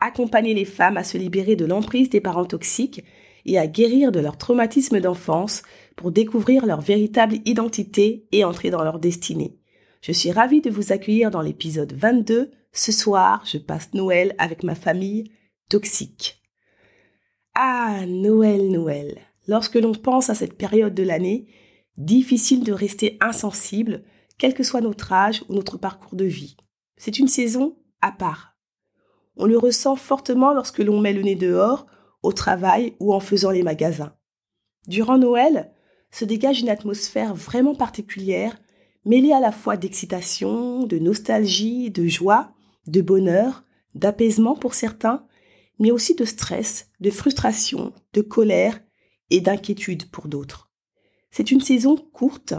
Accompagner les femmes à se libérer de l'emprise des parents toxiques et à guérir de leur traumatisme d'enfance pour découvrir leur véritable identité et entrer dans leur destinée. Je suis ravie de vous accueillir dans l'épisode 22. Ce soir, je passe Noël avec ma famille toxique. Ah, Noël, Noël. Lorsque l'on pense à cette période de l'année, difficile de rester insensible, quel que soit notre âge ou notre parcours de vie. C'est une saison à part. On le ressent fortement lorsque l'on met le nez dehors, au travail ou en faisant les magasins. Durant Noël, se dégage une atmosphère vraiment particulière, mêlée à la fois d'excitation, de nostalgie, de joie, de bonheur, d'apaisement pour certains, mais aussi de stress, de frustration, de colère et d'inquiétude pour d'autres. C'est une saison courte,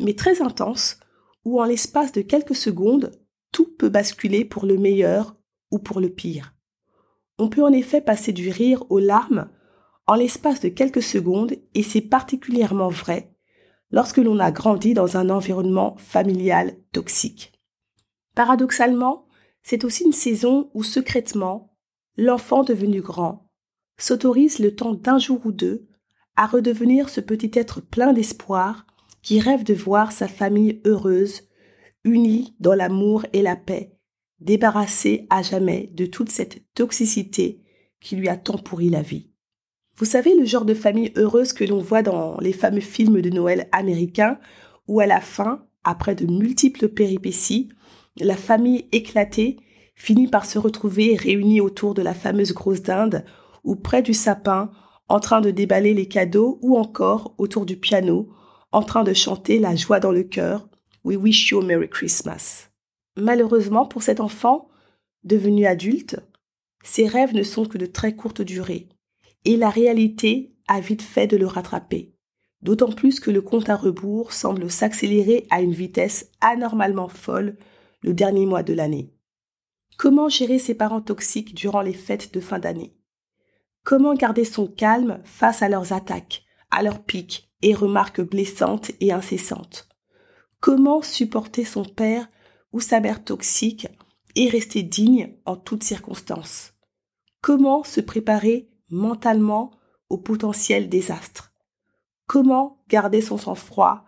mais très intense, où en l'espace de quelques secondes, tout peut basculer pour le meilleur ou pour le pire. On peut en effet passer du rire aux larmes en l'espace de quelques secondes et c'est particulièrement vrai lorsque l'on a grandi dans un environnement familial toxique. Paradoxalement, c'est aussi une saison où secrètement, l'enfant devenu grand s'autorise le temps d'un jour ou deux à redevenir ce petit être plein d'espoir qui rêve de voir sa famille heureuse, unie dans l'amour et la paix, débarrassé à jamais de toute cette toxicité qui lui a tant pourri la vie. Vous savez le genre de famille heureuse que l'on voit dans les fameux films de Noël américains où à la fin, après de multiples péripéties, la famille éclatée finit par se retrouver réunie autour de la fameuse grosse dinde ou près du sapin en train de déballer les cadeaux ou encore autour du piano en train de chanter la joie dans le cœur We wish you a Merry Christmas. Malheureusement pour cet enfant, devenu adulte, ses rêves ne sont que de très courte durée, et la réalité a vite fait de le rattraper, d'autant plus que le compte à rebours semble s'accélérer à une vitesse anormalement folle le dernier mois de l'année. Comment gérer ses parents toxiques durant les fêtes de fin d'année? Comment garder son calme face à leurs attaques, à leurs pics et remarques blessantes et incessantes? Comment supporter son père ou sa mère toxique et rester digne en toutes circonstances Comment se préparer mentalement au potentiel désastre? Comment garder son sang-froid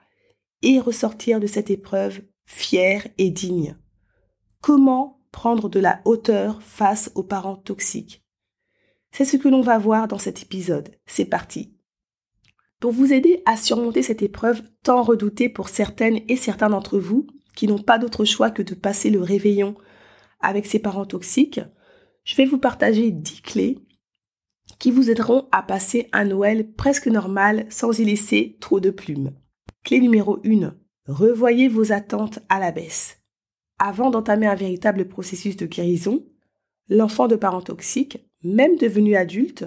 et ressortir de cette épreuve fier et digne? Comment prendre de la hauteur face aux parents toxiques? C'est ce que l'on va voir dans cet épisode. C'est parti. Pour vous aider à surmonter cette épreuve tant redoutée pour certaines et certains d'entre vous, qui n'ont pas d'autre choix que de passer le réveillon avec ses parents toxiques, je vais vous partager 10 clés qui vous aideront à passer un Noël presque normal sans y laisser trop de plumes. Clé numéro 1. Revoyez vos attentes à la baisse. Avant d'entamer un véritable processus de guérison, l'enfant de parents toxiques, même devenu adulte,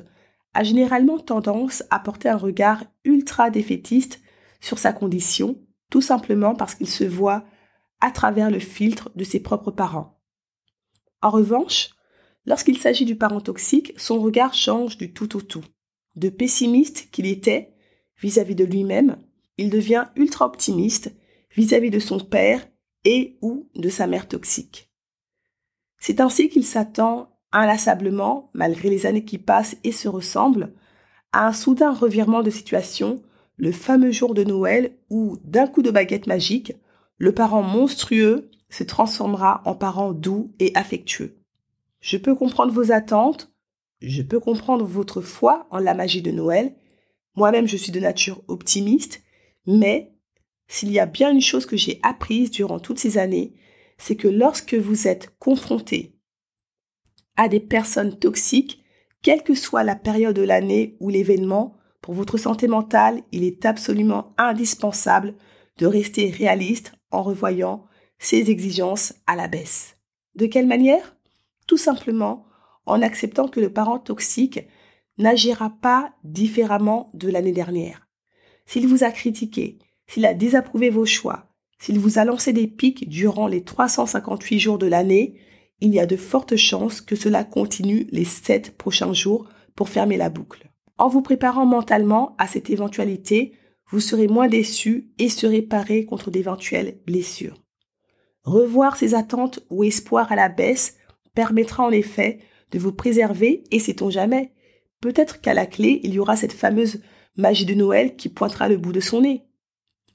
a généralement tendance à porter un regard ultra défaitiste sur sa condition, tout simplement parce qu'il se voit à travers le filtre de ses propres parents. En revanche, lorsqu'il s'agit du parent toxique, son regard change du tout au tout. De pessimiste qu'il était vis-à-vis de lui-même, il devient ultra optimiste vis-à-vis de son père et ou de sa mère toxique. C'est ainsi qu'il s'attend inlassablement, malgré les années qui passent et se ressemblent, à un soudain revirement de situation, le fameux jour de Noël où, d'un coup de baguette magique, le parent monstrueux se transformera en parent doux et affectueux. Je peux comprendre vos attentes, je peux comprendre votre foi en la magie de Noël. Moi-même, je suis de nature optimiste, mais s'il y a bien une chose que j'ai apprise durant toutes ces années, c'est que lorsque vous êtes confronté à des personnes toxiques, quelle que soit la période de l'année ou l'événement, pour votre santé mentale, il est absolument indispensable de rester réaliste en revoyant ses exigences à la baisse. De quelle manière? Tout simplement en acceptant que le parent toxique n'agira pas différemment de l'année dernière. S'il vous a critiqué, s'il a désapprouvé vos choix, s'il vous a lancé des pics durant les 358 jours de l'année, il y a de fortes chances que cela continue les 7 prochains jours pour fermer la boucle. En vous préparant mentalement à cette éventualité, vous serez moins déçu et serez paré contre d'éventuelles blessures. Revoir ses attentes ou espoirs à la baisse permettra en effet de vous préserver et sait-on jamais, peut-être qu'à la clé, il y aura cette fameuse magie de Noël qui pointera le bout de son nez.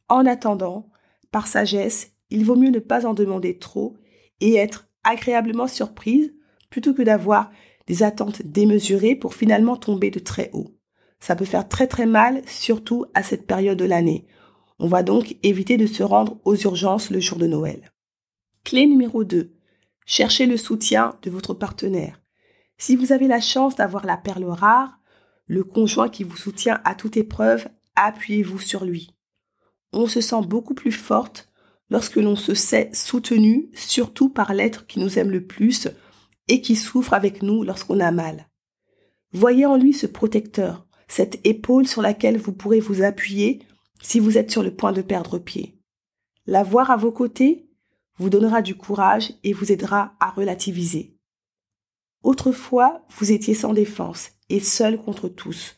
En attendant, par sagesse, il vaut mieux ne pas en demander trop et être agréablement surprise plutôt que d'avoir des attentes démesurées pour finalement tomber de très haut. Ça peut faire très très mal, surtout à cette période de l'année. On va donc éviter de se rendre aux urgences le jour de Noël. Clé numéro 2. Cherchez le soutien de votre partenaire. Si vous avez la chance d'avoir la perle rare, le conjoint qui vous soutient à toute épreuve, appuyez-vous sur lui. On se sent beaucoup plus forte lorsque l'on se sait soutenu, surtout par l'être qui nous aime le plus et qui souffre avec nous lorsqu'on a mal. Voyez en lui ce protecteur, cette épaule sur laquelle vous pourrez vous appuyer si vous êtes sur le point de perdre pied. L'avoir à vos côtés vous donnera du courage et vous aidera à relativiser. Autrefois, vous étiez sans défense et seul contre tous.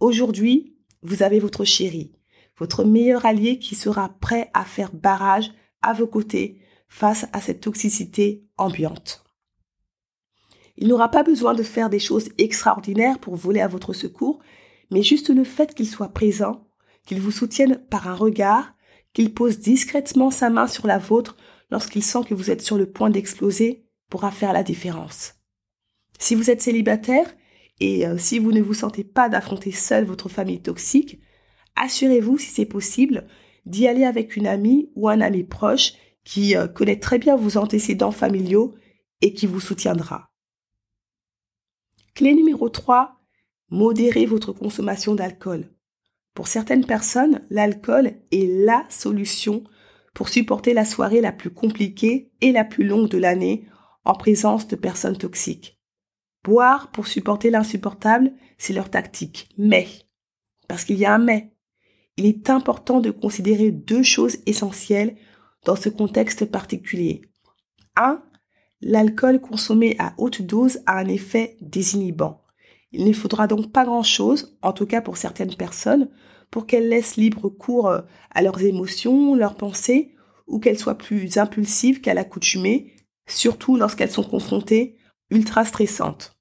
Aujourd'hui, vous avez votre chéri, votre meilleur allié qui sera prêt à faire barrage à vos côtés face à cette toxicité ambiante. Il n'aura pas besoin de faire des choses extraordinaires pour voler à votre secours, mais juste le fait qu'il soit présent, qu'il vous soutienne par un regard, qu'il pose discrètement sa main sur la vôtre lorsqu'il sent que vous êtes sur le point d'exploser pourra faire la différence. Si vous êtes célibataire et euh, si vous ne vous sentez pas d'affronter seul votre famille toxique, assurez-vous, si c'est possible, d'y aller avec une amie ou un ami proche qui euh, connaît très bien vos antécédents familiaux et qui vous soutiendra. Clé numéro 3, modérez votre consommation d'alcool. Pour certaines personnes, l'alcool est la solution pour supporter la soirée la plus compliquée et la plus longue de l'année en présence de personnes toxiques. Boire pour supporter l'insupportable, c'est leur tactique. Mais, parce qu'il y a un mais, il est important de considérer deux choses essentielles dans ce contexte particulier. 1. L'alcool consommé à haute dose a un effet désinhibant. Il ne faudra donc pas grand-chose, en tout cas pour certaines personnes, pour qu'elles laissent libre cours euh, à leurs émotions, leurs pensées, ou qu'elles soient plus impulsives qu'à l'accoutumée, surtout lorsqu'elles sont confrontées ultra stressantes.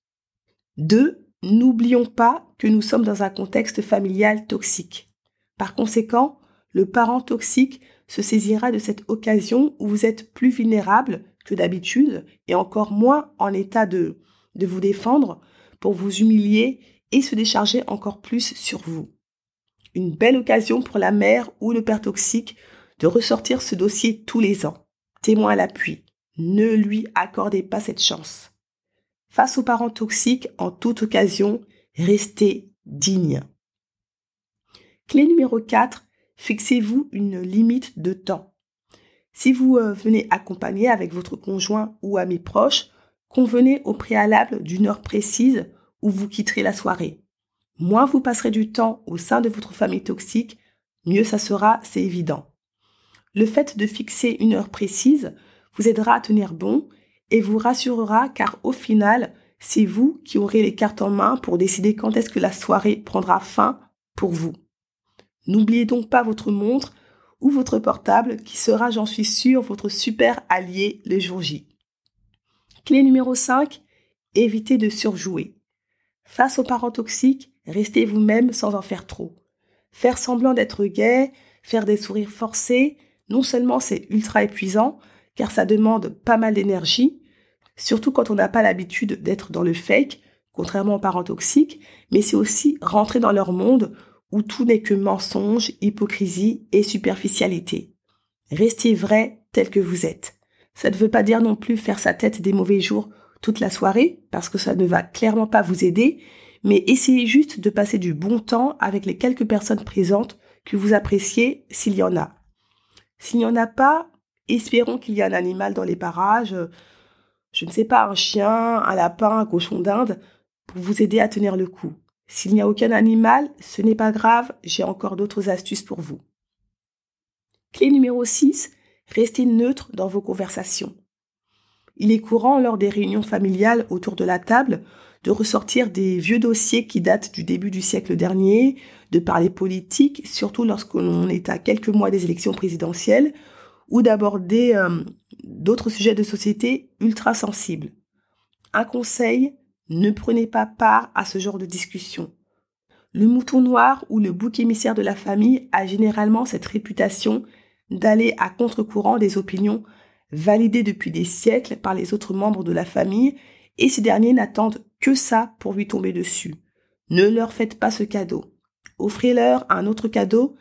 2. N'oublions pas que nous sommes dans un contexte familial toxique. Par conséquent, le parent toxique se saisira de cette occasion où vous êtes plus vulnérable que d'habitude et encore moins en état de, de vous défendre pour vous humilier et se décharger encore plus sur vous. Une belle occasion pour la mère ou le père toxique de ressortir ce dossier tous les ans. Témoin à l'appui. Ne lui accordez pas cette chance. Face aux parents toxiques, en toute occasion, restez digne. Clé numéro 4, fixez-vous une limite de temps. Si vous euh, venez accompagner avec votre conjoint ou ami proche, convenez au préalable d'une heure précise où vous quitterez la soirée. Moins vous passerez du temps au sein de votre famille toxique, mieux ça sera, c'est évident. Le fait de fixer une heure précise vous aidera à tenir bon et vous rassurera car au final, c'est vous qui aurez les cartes en main pour décider quand est-ce que la soirée prendra fin pour vous. N'oubliez donc pas votre montre ou votre portable qui sera, j'en suis sûre, votre super allié le jour J. Clé numéro 5, évitez de surjouer. Face aux parents toxiques, restez vous-même sans en faire trop. Faire semblant d'être gay, faire des sourires forcés, non seulement c'est ultra épuisant, car ça demande pas mal d'énergie, surtout quand on n'a pas l'habitude d'être dans le fake, contrairement aux parents toxiques, mais c'est aussi rentrer dans leur monde où tout n'est que mensonge, hypocrisie et superficialité. Restez vrai tel que vous êtes. Ça ne veut pas dire non plus faire sa tête des mauvais jours toute la soirée, parce que ça ne va clairement pas vous aider, mais essayez juste de passer du bon temps avec les quelques personnes présentes que vous appréciez s'il y en a. S'il n'y en a pas, espérons qu'il y a un animal dans les parages, je ne sais pas, un chien, un lapin, un cochon d'Inde, pour vous aider à tenir le coup. S'il n'y a aucun animal, ce n'est pas grave, j'ai encore d'autres astuces pour vous. Clé numéro 6, restez neutre dans vos conversations. Il est courant lors des réunions familiales autour de la table de ressortir des vieux dossiers qui datent du début du siècle dernier, de parler politique, surtout lorsque l'on est à quelques mois des élections présidentielles, ou d'aborder euh, d'autres sujets de société ultra sensibles. Un conseil, ne prenez pas part à ce genre de discussion. Le mouton noir ou le bouc émissaire de la famille a généralement cette réputation d'aller à contre-courant des opinions validées depuis des siècles par les autres membres de la famille et ces derniers n'attendent que ça pour lui tomber dessus. Ne leur faites pas ce cadeau. Offrez-leur un autre cadeau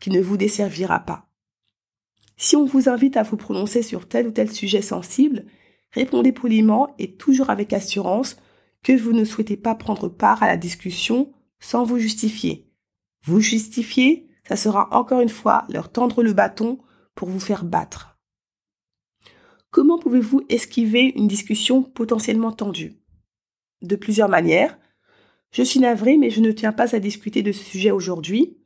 qui ne vous desservira pas. Si on vous invite à vous prononcer sur tel ou tel sujet sensible, répondez poliment et toujours avec assurance que vous ne souhaitez pas prendre part à la discussion sans vous justifier. Vous justifier, ça sera encore une fois leur tendre le bâton pour vous faire battre. Comment pouvez-vous esquiver une discussion potentiellement tendue? De plusieurs manières. Je suis navrée, mais je ne tiens pas à discuter de ce sujet aujourd'hui.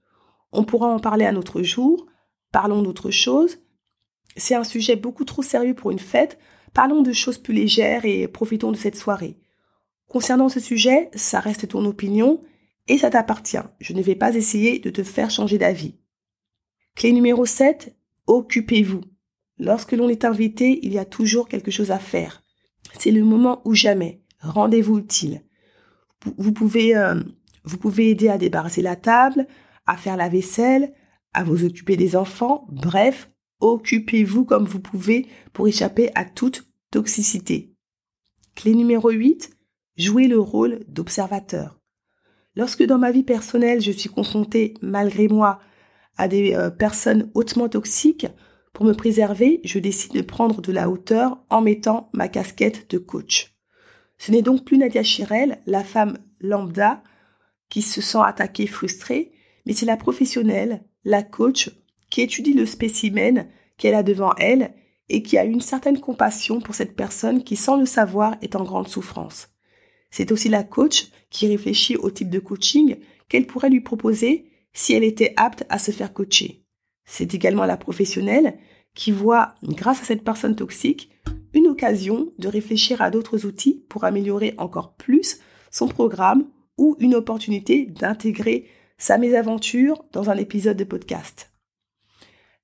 On pourra en parler un autre jour. Parlons d'autre chose. C'est un sujet beaucoup trop sérieux pour une fête. Parlons de choses plus légères et profitons de cette soirée. Concernant ce sujet, ça reste ton opinion et ça t'appartient. Je ne vais pas essayer de te faire changer d'avis. Clé numéro 7, occupez-vous. Lorsque l'on est invité, il y a toujours quelque chose à faire. C'est le moment ou jamais. Rendez-vous utile. Vous pouvez, euh, vous pouvez aider à débarrasser la table, à faire la vaisselle, à vous occuper des enfants. Bref, occupez-vous comme vous pouvez pour échapper à toute toxicité. Clé numéro 8, jouez le rôle d'observateur. Lorsque dans ma vie personnelle, je suis confrontée, malgré moi, à des euh, personnes hautement toxiques, pour me préserver, je décide de prendre de la hauteur en mettant ma casquette de coach. Ce n'est donc plus Nadia Chirel, la femme lambda, qui se sent attaquée, frustrée, mais c'est la professionnelle, la coach, qui étudie le spécimen qu'elle a devant elle et qui a une certaine compassion pour cette personne qui, sans le savoir, est en grande souffrance. C'est aussi la coach qui réfléchit au type de coaching qu'elle pourrait lui proposer si elle était apte à se faire coacher. C'est également la professionnelle qui voit, grâce à cette personne toxique, une occasion de réfléchir à d'autres outils pour améliorer encore plus son programme ou une opportunité d'intégrer sa mésaventure dans un épisode de podcast.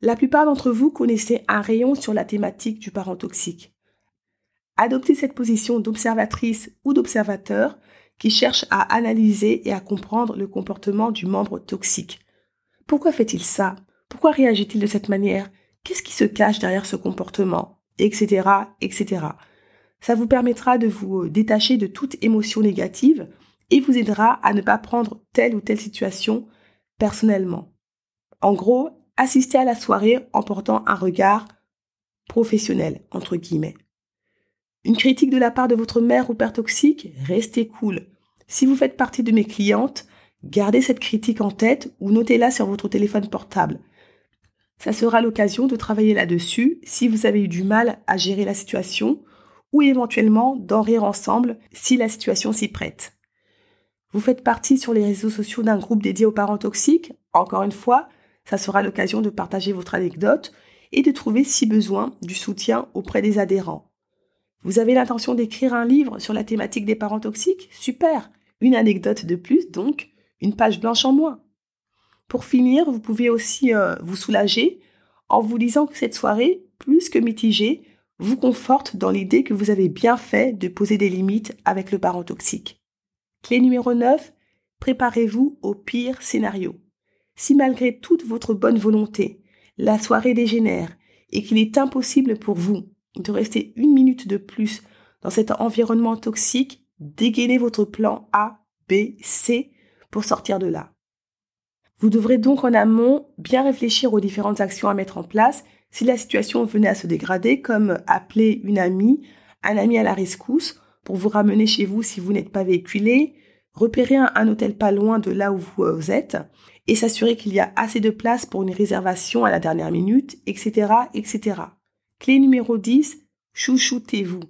La plupart d'entre vous connaissez un rayon sur la thématique du parent toxique. Adoptez cette position d'observatrice ou d'observateur qui cherche à analyser et à comprendre le comportement du membre toxique. Pourquoi fait-il ça? Pourquoi réagit-il de cette manière? Qu'est-ce qui se cache derrière ce comportement? Etc. etc. Ça vous permettra de vous détacher de toute émotion négative et vous aidera à ne pas prendre telle ou telle situation personnellement. En gros, assistez à la soirée en portant un regard professionnel, entre guillemets. Une critique de la part de votre mère ou père toxique, restez cool. Si vous faites partie de mes clientes, gardez cette critique en tête ou notez-la sur votre téléphone portable. Ça sera l'occasion de travailler là-dessus si vous avez eu du mal à gérer la situation ou éventuellement d'en rire ensemble si la situation s'y prête. Vous faites partie sur les réseaux sociaux d'un groupe dédié aux parents toxiques. Encore une fois, ça sera l'occasion de partager votre anecdote et de trouver, si besoin, du soutien auprès des adhérents. Vous avez l'intention d'écrire un livre sur la thématique des parents toxiques? Super Une anecdote de plus, donc une page blanche en moins. Pour finir, vous pouvez aussi euh, vous soulager en vous disant que cette soirée, plus que mitigée, vous conforte dans l'idée que vous avez bien fait de poser des limites avec le parent toxique. Clé numéro 9, préparez-vous au pire scénario. Si malgré toute votre bonne volonté, la soirée dégénère et qu'il est impossible pour vous de rester une minute de plus dans cet environnement toxique, dégainez votre plan A, B, C pour sortir de là. Vous devrez donc en amont bien réfléchir aux différentes actions à mettre en place si la situation venait à se dégrader, comme appeler une amie, un ami à la rescousse pour vous ramener chez vous si vous n'êtes pas véhiculé, repérer un, hôtel pas loin de là où vous euh, êtes et s'assurer qu'il y a assez de place pour une réservation à la dernière minute, etc., etc. Clé numéro 10, chouchoutez-vous.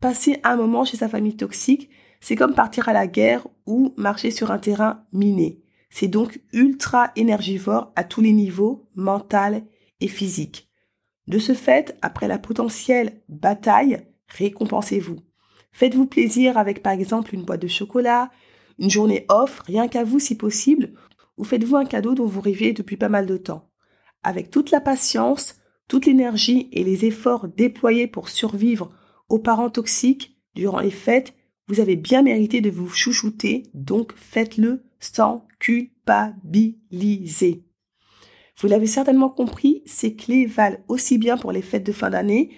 Passer un moment chez sa famille toxique, c'est comme partir à la guerre ou marcher sur un terrain miné. C'est donc ultra énergivore à tous les niveaux, mental et physique. De ce fait, après la potentielle bataille, récompensez-vous. Faites-vous plaisir avec par exemple une boîte de chocolat, une journée off, rien qu'à vous si possible, ou faites-vous un cadeau dont vous rêviez depuis pas mal de temps. Avec toute la patience, toute l'énergie et les efforts déployés pour survivre aux parents toxiques durant les fêtes, vous avez bien mérité de vous chouchouter, donc faites-le sans culpabiliser. Vous l'avez certainement compris, ces clés valent aussi bien pour les fêtes de fin d'année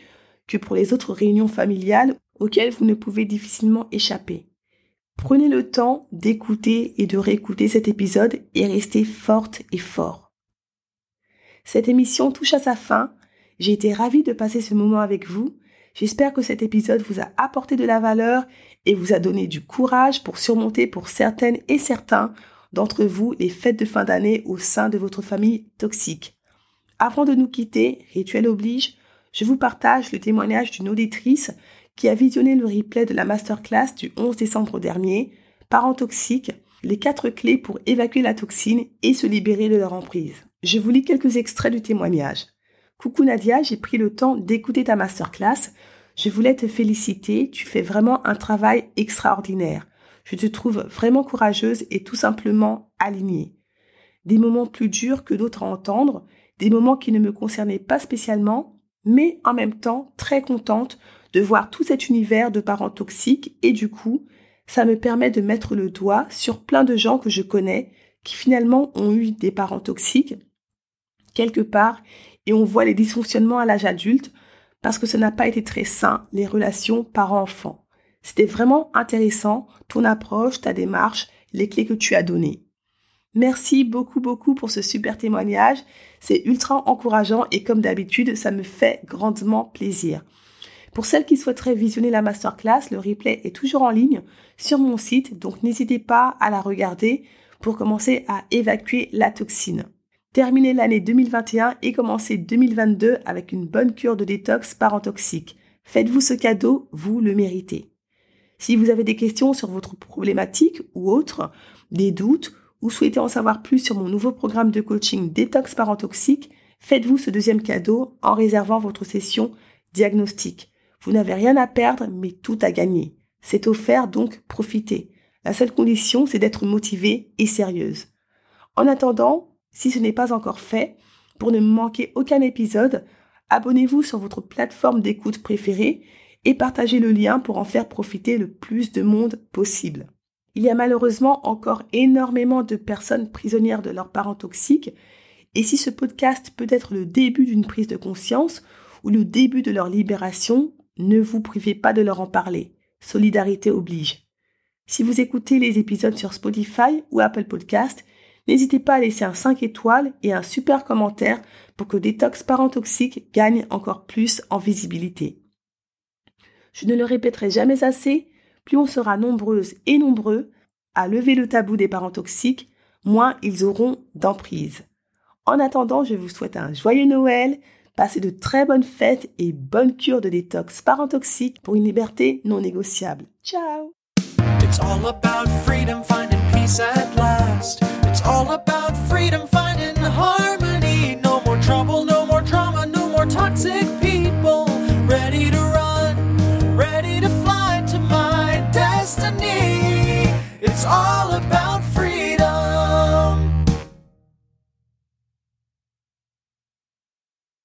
que pour les autres réunions familiales auxquelles vous ne pouvez difficilement échapper. Prenez le temps d'écouter et de réécouter cet épisode et restez forte et fort. Cette émission touche à sa fin. J'ai été ravie de passer ce moment avec vous. J'espère que cet épisode vous a apporté de la valeur et vous a donné du courage pour surmonter pour certaines et certains d'entre vous les fêtes de fin d'année au sein de votre famille toxique. Avant de nous quitter, rituel oblige, je vous partage le témoignage d'une auditrice qui a visionné le replay de la masterclass du 11 décembre dernier, Parents toxiques, les quatre clés pour évacuer la toxine et se libérer de leur emprise. Je vous lis quelques extraits du témoignage. Coucou Nadia, j'ai pris le temps d'écouter ta masterclass. Je voulais te féliciter, tu fais vraiment un travail extraordinaire. Je te trouve vraiment courageuse et tout simplement alignée. Des moments plus durs que d'autres à entendre, des moments qui ne me concernaient pas spécialement, mais en même temps très contente de voir tout cet univers de parents toxiques et du coup, ça me permet de mettre le doigt sur plein de gens que je connais qui finalement ont eu des parents toxiques quelque part et on voit les dysfonctionnements à l'âge adulte parce que ça n'a pas été très sain, les relations parents-enfants. C'était vraiment intéressant, ton approche, ta démarche, les clés que tu as données. Merci beaucoup, beaucoup pour ce super témoignage. C'est ultra encourageant et comme d'habitude, ça me fait grandement plaisir. Pour celles qui souhaiteraient visionner la masterclass, le replay est toujours en ligne sur mon site, donc n'hésitez pas à la regarder pour commencer à évacuer la toxine. Terminez l'année 2021 et commencez 2022 avec une bonne cure de détox parentoxique. Faites-vous ce cadeau, vous le méritez. Si vous avez des questions sur votre problématique ou autre, des doutes, ou souhaitez en savoir plus sur mon nouveau programme de coaching Détox Parentoxique, faites-vous ce deuxième cadeau en réservant votre session diagnostic. Vous n'avez rien à perdre, mais tout à gagner. C'est offert, donc profitez. La seule condition, c'est d'être motivée et sérieuse. En attendant, si ce n'est pas encore fait, pour ne manquer aucun épisode, abonnez-vous sur votre plateforme d'écoute préférée et partagez le lien pour en faire profiter le plus de monde possible. Il y a malheureusement encore énormément de personnes prisonnières de leurs parents toxiques et si ce podcast peut être le début d'une prise de conscience ou le début de leur libération, ne vous privez pas de leur en parler. Solidarité oblige. Si vous écoutez les épisodes sur Spotify ou Apple Podcast, n'hésitez pas à laisser un 5 étoiles et un super commentaire pour que Détox Parents Toxiques gagne encore plus en visibilité. Je ne le répéterai jamais assez, plus on sera nombreuses et nombreux à lever le tabou des parents toxiques, moins ils auront d'emprise. En attendant, je vous souhaite un joyeux Noël, Passez de très bonnes fêtes et bonne cure de détox parentoxique pour une liberté non négociable. Ciao.